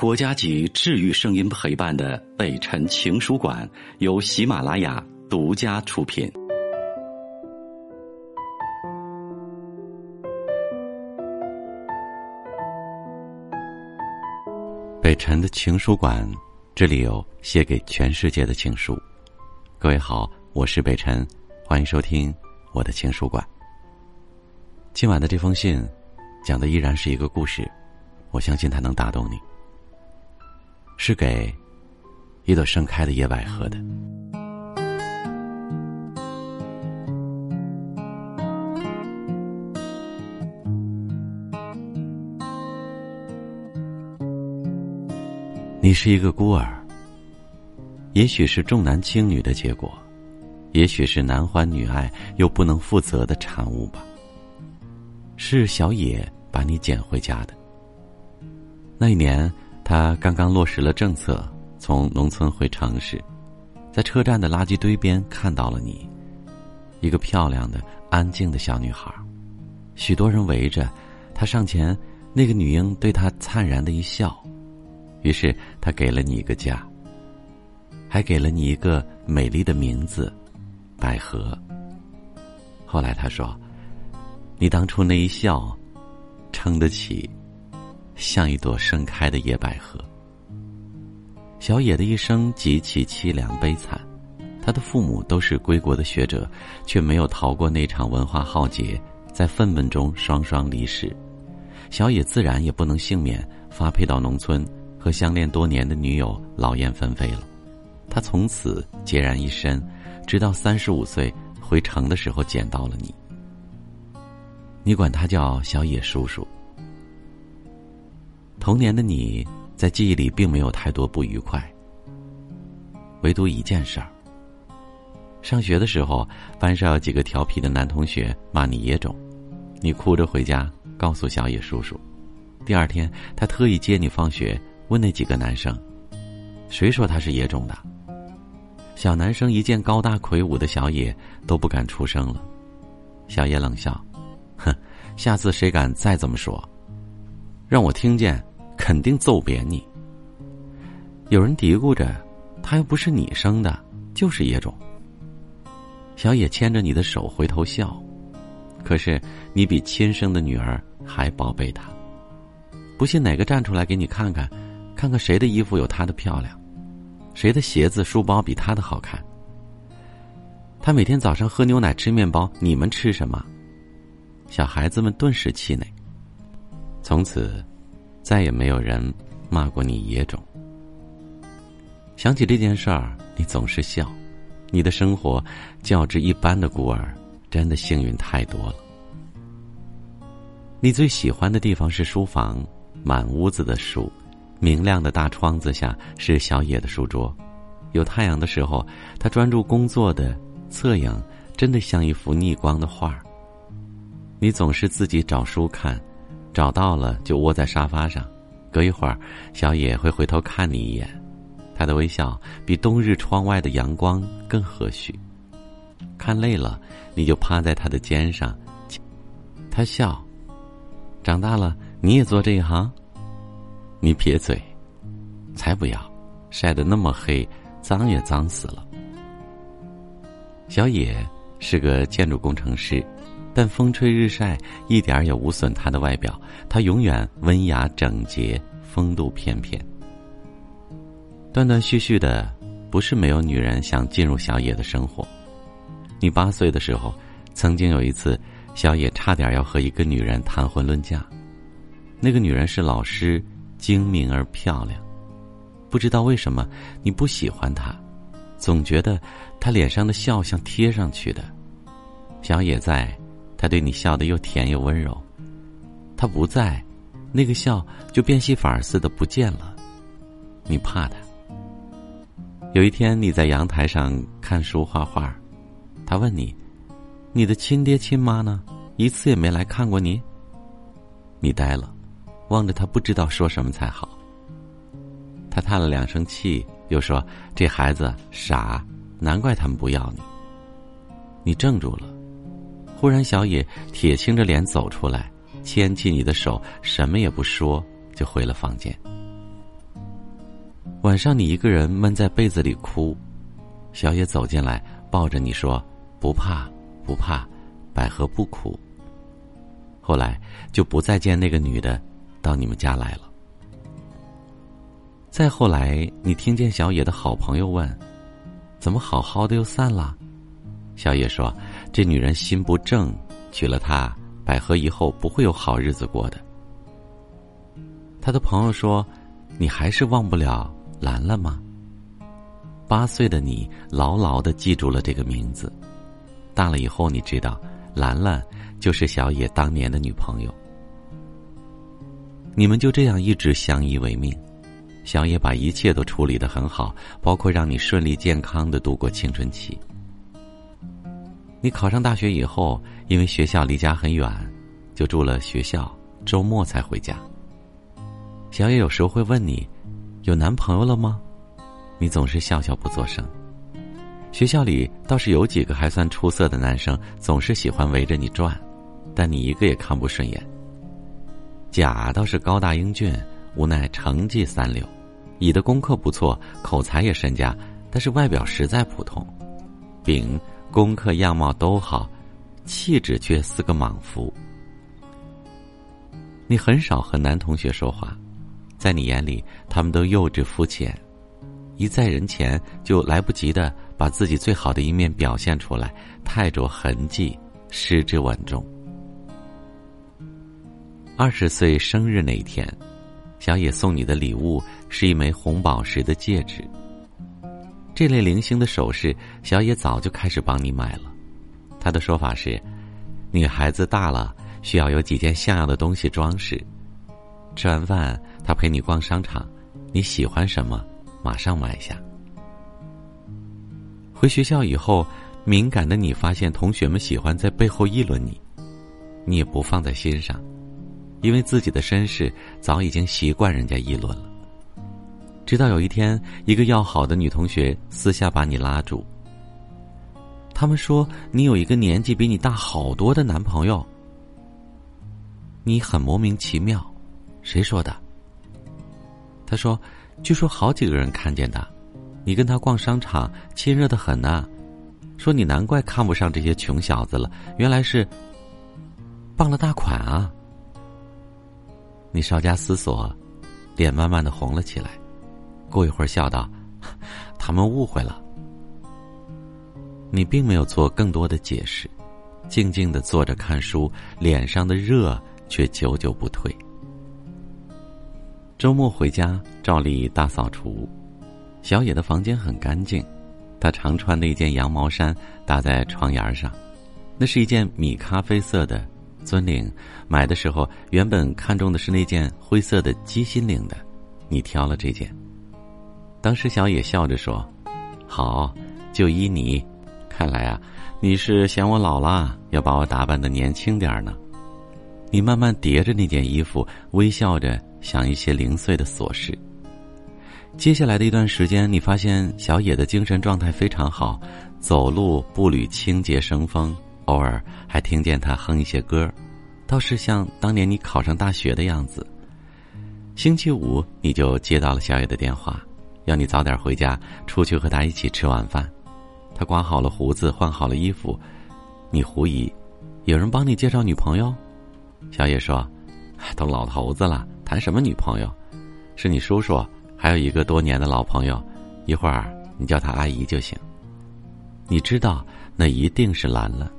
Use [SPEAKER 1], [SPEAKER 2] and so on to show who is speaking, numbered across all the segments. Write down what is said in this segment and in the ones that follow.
[SPEAKER 1] 国家级治愈声音陪伴的北辰情书馆由喜马拉雅独家出品。北辰的情书馆，这里有写给全世界的情书。各位好，我是北辰，欢迎收听我的情书馆。今晚的这封信，讲的依然是一个故事，我相信它能打动你。是给一朵盛开的野百合的。你是一个孤儿，也许是重男轻女的结果，也许是男欢女爱又不能负责的产物吧。是小野把你捡回家的。那一年。他刚刚落实了政策，从农村回城市，在车站的垃圾堆边看到了你，一个漂亮的、安静的小女孩，许多人围着，他上前，那个女婴对他灿然的一笑，于是他给了你一个家，还给了你一个美丽的名字，百合。后来他说，你当初那一笑，撑得起。像一朵盛开的野百合。小野的一生极其凄凉悲惨，他的父母都是归国的学者，却没有逃过那场文化浩劫，在愤懑中双双离世。小野自然也不能幸免，发配到农村，和相恋多年的女友劳燕分飞了。他从此孑然一身，直到三十五岁回城的时候捡到了你。你管他叫小野叔叔。童年的你在记忆里并没有太多不愉快，唯独一件事儿。上学的时候，班上有几个调皮的男同学骂你野种，你哭着回家告诉小野叔叔。第二天，他特意接你放学，问那几个男生：“谁说他是野种的？”小男生一见高大魁梧的小野，都不敢出声了。小野冷笑：“哼，下次谁敢再这么说，让我听见。”肯定揍扁你。有人嘀咕着，他又不是你生的，就是野种。小野牵着你的手回头笑，可是你比亲生的女儿还宝贝他。不信哪个站出来给你看看，看看谁的衣服有他的漂亮，谁的鞋子书包比他的好看。他每天早上喝牛奶吃面包，你们吃什么？小孩子们顿时气馁。从此。再也没有人骂过你野种。想起这件事儿，你总是笑。你的生活较之一般的孤儿，真的幸运太多了。你最喜欢的地方是书房，满屋子的书，明亮的大窗子下是小野的书桌。有太阳的时候，他专注工作的侧影，真的像一幅逆光的画儿。你总是自己找书看。找到了，就窝在沙发上，隔一会儿，小野会回头看你一眼，他的微笑比冬日窗外的阳光更和煦。看累了，你就趴在他的肩上，他笑。长大了，你也做这一行？你撇嘴，才不要，晒得那么黑，脏也脏死了。小野是个建筑工程师。但风吹日晒，一点也无损他的外表。他永远温雅整洁，风度翩翩。断断续续的，不是没有女人想进入小野的生活。你八岁的时候，曾经有一次，小野差点要和一个女人谈婚论嫁。那个女人是老师，精明而漂亮。不知道为什么，你不喜欢她，总觉得她脸上的笑像贴上去的。小野在。他对你笑得又甜又温柔，他不在，那个笑就变戏法似的不见了。你怕他。有一天你在阳台上看书画画，他问你：“你的亲爹亲妈呢？一次也没来看过你。”你呆了，望着他不知道说什么才好。他叹了两声气，又说：“这孩子傻，难怪他们不要你。”你怔住了。忽然，小野铁青着脸走出来，牵起你的手，什么也不说，就回了房间。晚上你一个人闷在被子里哭，小野走进来抱着你说：“不怕，不怕，百合不苦。”后来就不再见那个女的到你们家来了。再后来，你听见小野的好朋友问：“怎么好好的又散了？”小野说：“这女人心不正，娶了她，百合以后不会有好日子过的。”他的朋友说：“你还是忘不了。”兰兰吗？八岁的你牢牢的记住了这个名字，大了以后你知道，兰兰就是小野当年的女朋友。你们就这样一直相依为命，小野把一切都处理的很好，包括让你顺利健康的度过青春期。你考上大学以后，因为学校离家很远，就住了学校，周末才回家。小野有时候会问你。有男朋友了吗？你总是笑笑不作声。学校里倒是有几个还算出色的男生，总是喜欢围着你转，但你一个也看不顺眼。甲倒是高大英俊，无奈成绩三流；乙的功课不错，口才也甚佳，但是外表实在普通。丙功课样貌都好，气质却似个莽夫。你很少和男同学说话。在你眼里，他们都幼稚肤浅，一在人前就来不及的把自己最好的一面表现出来，太着痕迹，失之稳重。二十岁生日那一天，小野送你的礼物是一枚红宝石的戒指。这类零星的首饰，小野早就开始帮你买了。他的说法是，女孩子大了，需要有几件像样的东西装饰。吃完饭。他陪你逛商场，你喜欢什么，马上买下。回学校以后，敏感的你发现同学们喜欢在背后议论你，你也不放在心上，因为自己的身世早已经习惯人家议论了。直到有一天，一个要好的女同学私下把你拉住，他们说你有一个年纪比你大好多的男朋友，你很莫名其妙，谁说的？他说：“据说好几个人看见的，你跟他逛商场，亲热的很呢。说你难怪看不上这些穷小子了，原来是傍了大款啊。”你稍加思索，脸慢慢的红了起来，过一会儿笑道：“他们误会了。”你并没有做更多的解释，静静的坐着看书，脸上的热却久久不退。周末回家，照例大扫除。小野的房间很干净，他常穿的一件羊毛衫搭在床沿上，那是一件米咖啡色的尊领。买的时候原本看中的是那件灰色的鸡心领的，你挑了这件。当时小野笑着说：“好，就依你。看来啊，你是嫌我老了，要把我打扮的年轻点呢。”你慢慢叠着那件衣服，微笑着。想一些零碎的琐事。接下来的一段时间，你发现小野的精神状态非常好，走路步履清洁生风，偶尔还听见他哼一些歌，倒是像当年你考上大学的样子。星期五，你就接到了小野的电话，要你早点回家，出去和他一起吃晚饭。他刮好了胡子，换好了衣服，你狐疑：有人帮你介绍女朋友？小野说：“都老头子了。”谈什么女朋友？是你叔叔，还有一个多年的老朋友。一会儿你叫他阿姨就行。你知道，那一定是兰兰。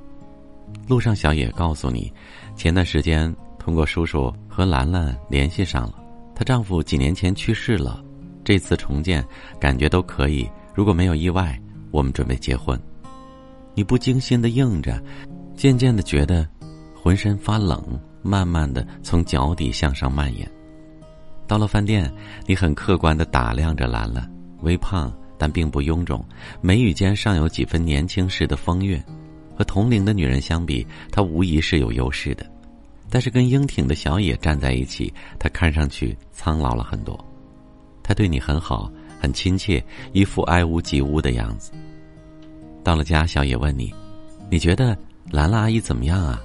[SPEAKER 1] 路上，小野告诉你，前段时间通过叔叔和兰兰联系上了。她丈夫几年前去世了，这次重建感觉都可以。如果没有意外，我们准备结婚。你不经心的应着，渐渐的觉得浑身发冷，慢慢的从脚底向上蔓延。到了饭店，你很客观的打量着兰兰，微胖但并不臃肿，眉宇间尚有几分年轻时的风韵。和同龄的女人相比，她无疑是有优势的。但是跟英挺的小野站在一起，她看上去苍老了很多。他对你很好，很亲切，一副爱屋及乌的样子。到了家，小野问你：“你觉得兰兰阿姨怎么样啊？”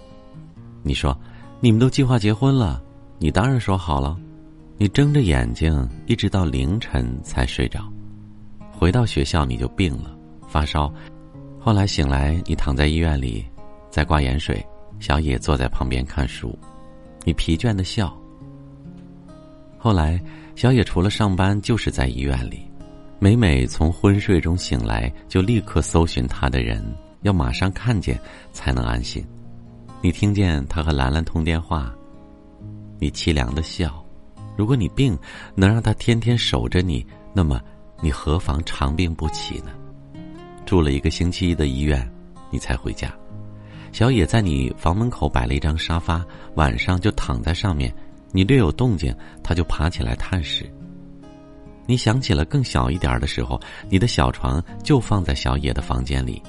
[SPEAKER 1] 你说：“你们都计划结婚了，你当然说好了。”你睁着眼睛一直到凌晨才睡着，回到学校你就病了，发烧。后来醒来，你躺在医院里，在挂盐水，小野坐在旁边看书，你疲倦的笑。后来，小野除了上班就是在医院里，每每从昏睡中醒来，就立刻搜寻他的人，要马上看见才能安心。你听见他和兰兰通电话，你凄凉的笑。如果你病能让他天天守着你，那么你何妨长病不起呢？住了一个星期的医院，你才回家。小野在你房门口摆了一张沙发，晚上就躺在上面。你略有动静，他就爬起来探视。你想起了更小一点的时候，你的小床就放在小野的房间里。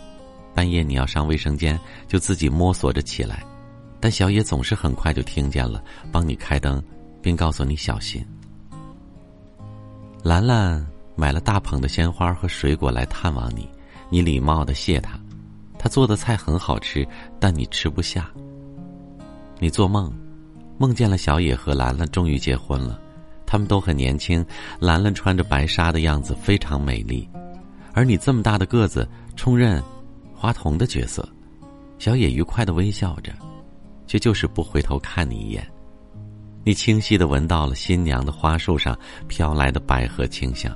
[SPEAKER 1] 半夜你要上卫生间，就自己摸索着起来，但小野总是很快就听见了，帮你开灯。并告诉你小心。兰兰买了大捧的鲜花和水果来探望你，你礼貌的谢他。他做的菜很好吃，但你吃不下。你做梦，梦见了小野和兰兰终于结婚了，他们都很年轻。兰兰穿着白纱的样子非常美丽，而你这么大的个子，充任花童的角色。小野愉快的微笑着，却就是不回头看你一眼。你清晰的闻到了新娘的花束上飘来的百合清香，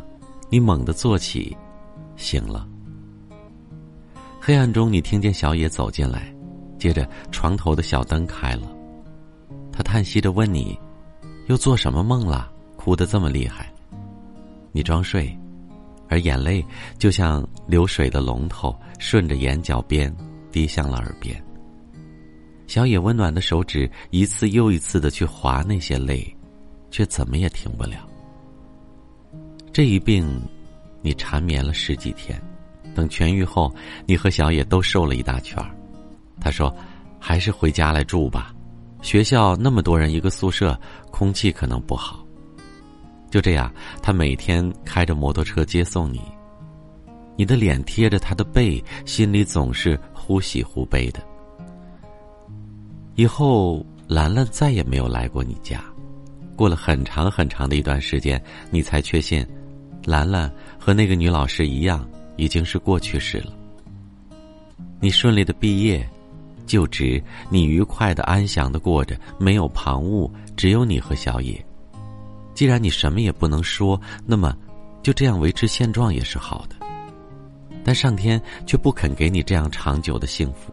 [SPEAKER 1] 你猛地坐起，醒了。黑暗中，你听见小野走进来，接着床头的小灯开了，叹息着问你：“又做什么梦了？哭得这么厉害？”你装睡，而眼泪就像流水的龙头，顺着眼角边滴向了耳边。小野温暖的手指一次又一次的去划那些泪，却怎么也停不了。这一病，你缠绵了十几天，等痊愈后，你和小野都瘦了一大圈儿。他说：“还是回家来住吧，学校那么多人一个宿舍，空气可能不好。”就这样，他每天开着摩托车接送你，你的脸贴着他的背，心里总是忽喜忽悲的。以后，兰兰再也没有来过你家。过了很长很长的一段时间，你才确信，兰兰和那个女老师一样，已经是过去式了。你顺利的毕业，就职，你愉快的、安详的过着，没有旁骛，只有你和小野。既然你什么也不能说，那么，就这样维持现状也是好的。但上天却不肯给你这样长久的幸福。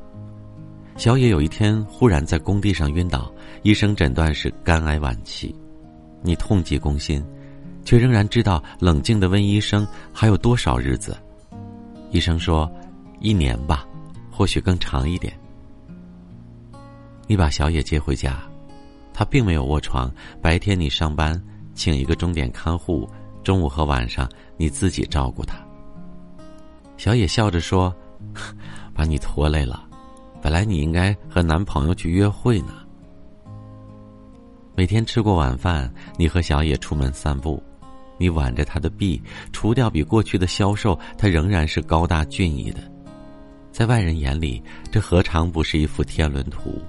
[SPEAKER 1] 小野有一天忽然在工地上晕倒，医生诊断是肝癌晚期。你痛极攻心，却仍然知道冷静的问医生还有多少日子。医生说，一年吧，或许更长一点。你把小野接回家，他并没有卧床。白天你上班，请一个钟点看护，中午和晚上你自己照顾他。小野笑着说：“ 把你拖累了。”本来你应该和男朋友去约会呢。每天吃过晚饭，你和小野出门散步，你挽着他的臂，除掉比过去的消瘦，他仍然是高大俊逸的。在外人眼里，这何尝不是一幅天伦图？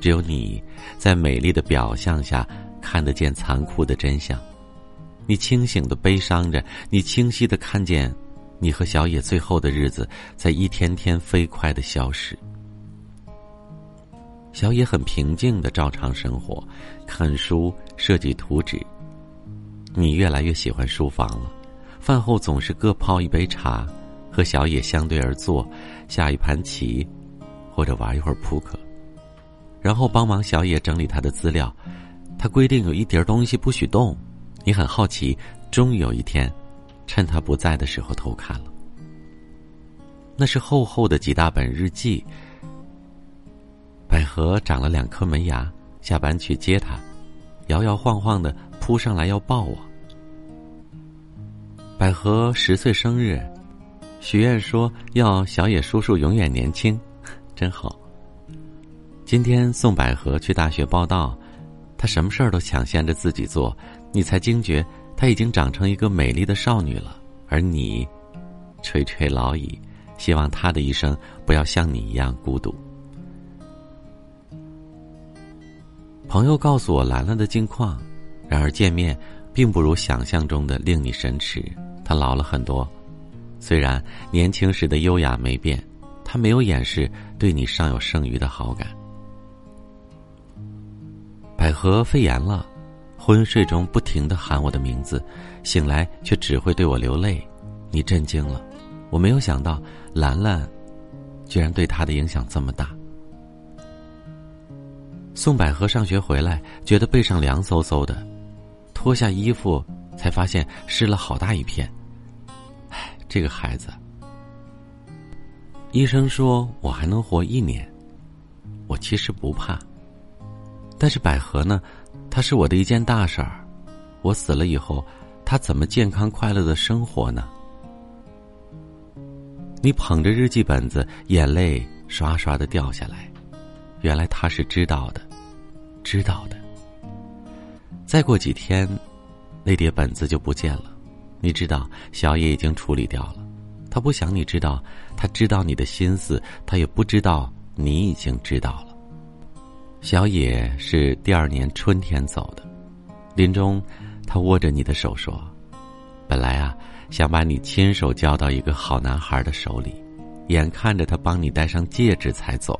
[SPEAKER 1] 只有你在美丽的表象下看得见残酷的真相。你清醒的悲伤着，你清晰的看见，你和小野最后的日子在一天天飞快的消失。小野很平静的照常生活，看书、设计图纸。你越来越喜欢书房了，饭后总是各泡一杯茶，和小野相对而坐，下一盘棋，或者玩一会儿扑克，然后帮忙小野整理他的资料。他规定有一叠东西不许动，你很好奇，终于有一天，趁他不在的时候偷看了。那是厚厚的几大本日记。百合长了两颗门牙，下班去接他，摇摇晃晃的扑上来要抱我。百合十岁生日，许愿说要小野叔叔永远年轻，真好。今天送百合去大学报道，她什么事儿都抢先着自己做，你才惊觉她已经长成一个美丽的少女了，而你，垂垂老矣，希望她的一生不要像你一样孤独。朋友告诉我兰兰的近况，然而见面，并不如想象中的令你神驰。她老了很多，虽然年轻时的优雅没变，她没有掩饰对你尚有剩余的好感。百合肺炎了，昏睡中不停的喊我的名字，醒来却只会对我流泪。你震惊了，我没有想到兰兰，居然对他的影响这么大。送百合上学回来，觉得背上凉飕飕的，脱下衣服才发现湿了好大一片。唉，这个孩子。医生说我还能活一年，我其实不怕。但是百合呢，她是我的一件大事儿，我死了以后，她怎么健康快乐的生活呢？你捧着日记本子，眼泪刷刷的掉下来。原来他是知道的，知道的。再过几天，那叠本子就不见了。你知道，小野已经处理掉了。他不想你知道，他知道你的心思，他也不知道你已经知道了。小野是第二年春天走的，临终，他握着你的手说：“本来啊，想把你亲手交到一个好男孩的手里，眼看着他帮你戴上戒指才走。”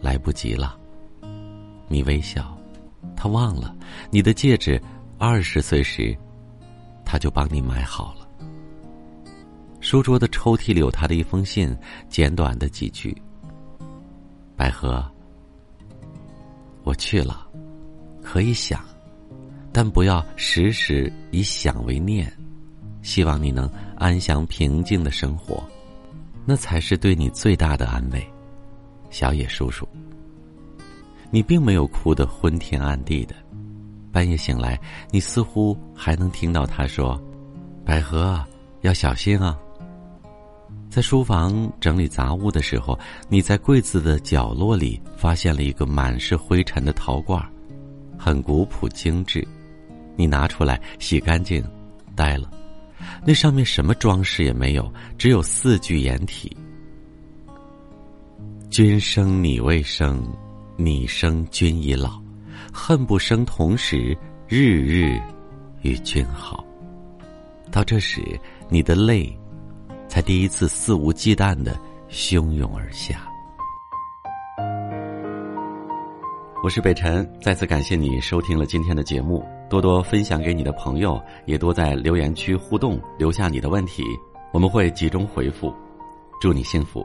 [SPEAKER 1] 来不及了。你微笑，他忘了你的戒指。二十岁时，他就帮你买好了。书桌的抽屉里有他的一封信，简短的几句：“百合，我去了，可以想，但不要时时以想为念。希望你能安详平静的生活，那才是对你最大的安慰。”小野叔叔，你并没有哭得昏天暗地的。半夜醒来，你似乎还能听到他说：“百合，要小心啊。”在书房整理杂物的时候，你在柜子的角落里发现了一个满是灰尘的陶罐，很古朴精致。你拿出来洗干净，呆了，那上面什么装饰也没有，只有四句掩体。君生你未生，你生君已老，恨不生同时，日日与君好。到这时，你的泪才第一次肆无忌惮的汹涌而下。我是北辰，再次感谢你收听了今天的节目，多多分享给你的朋友，也多在留言区互动，留下你的问题，我们会集中回复。祝你幸福。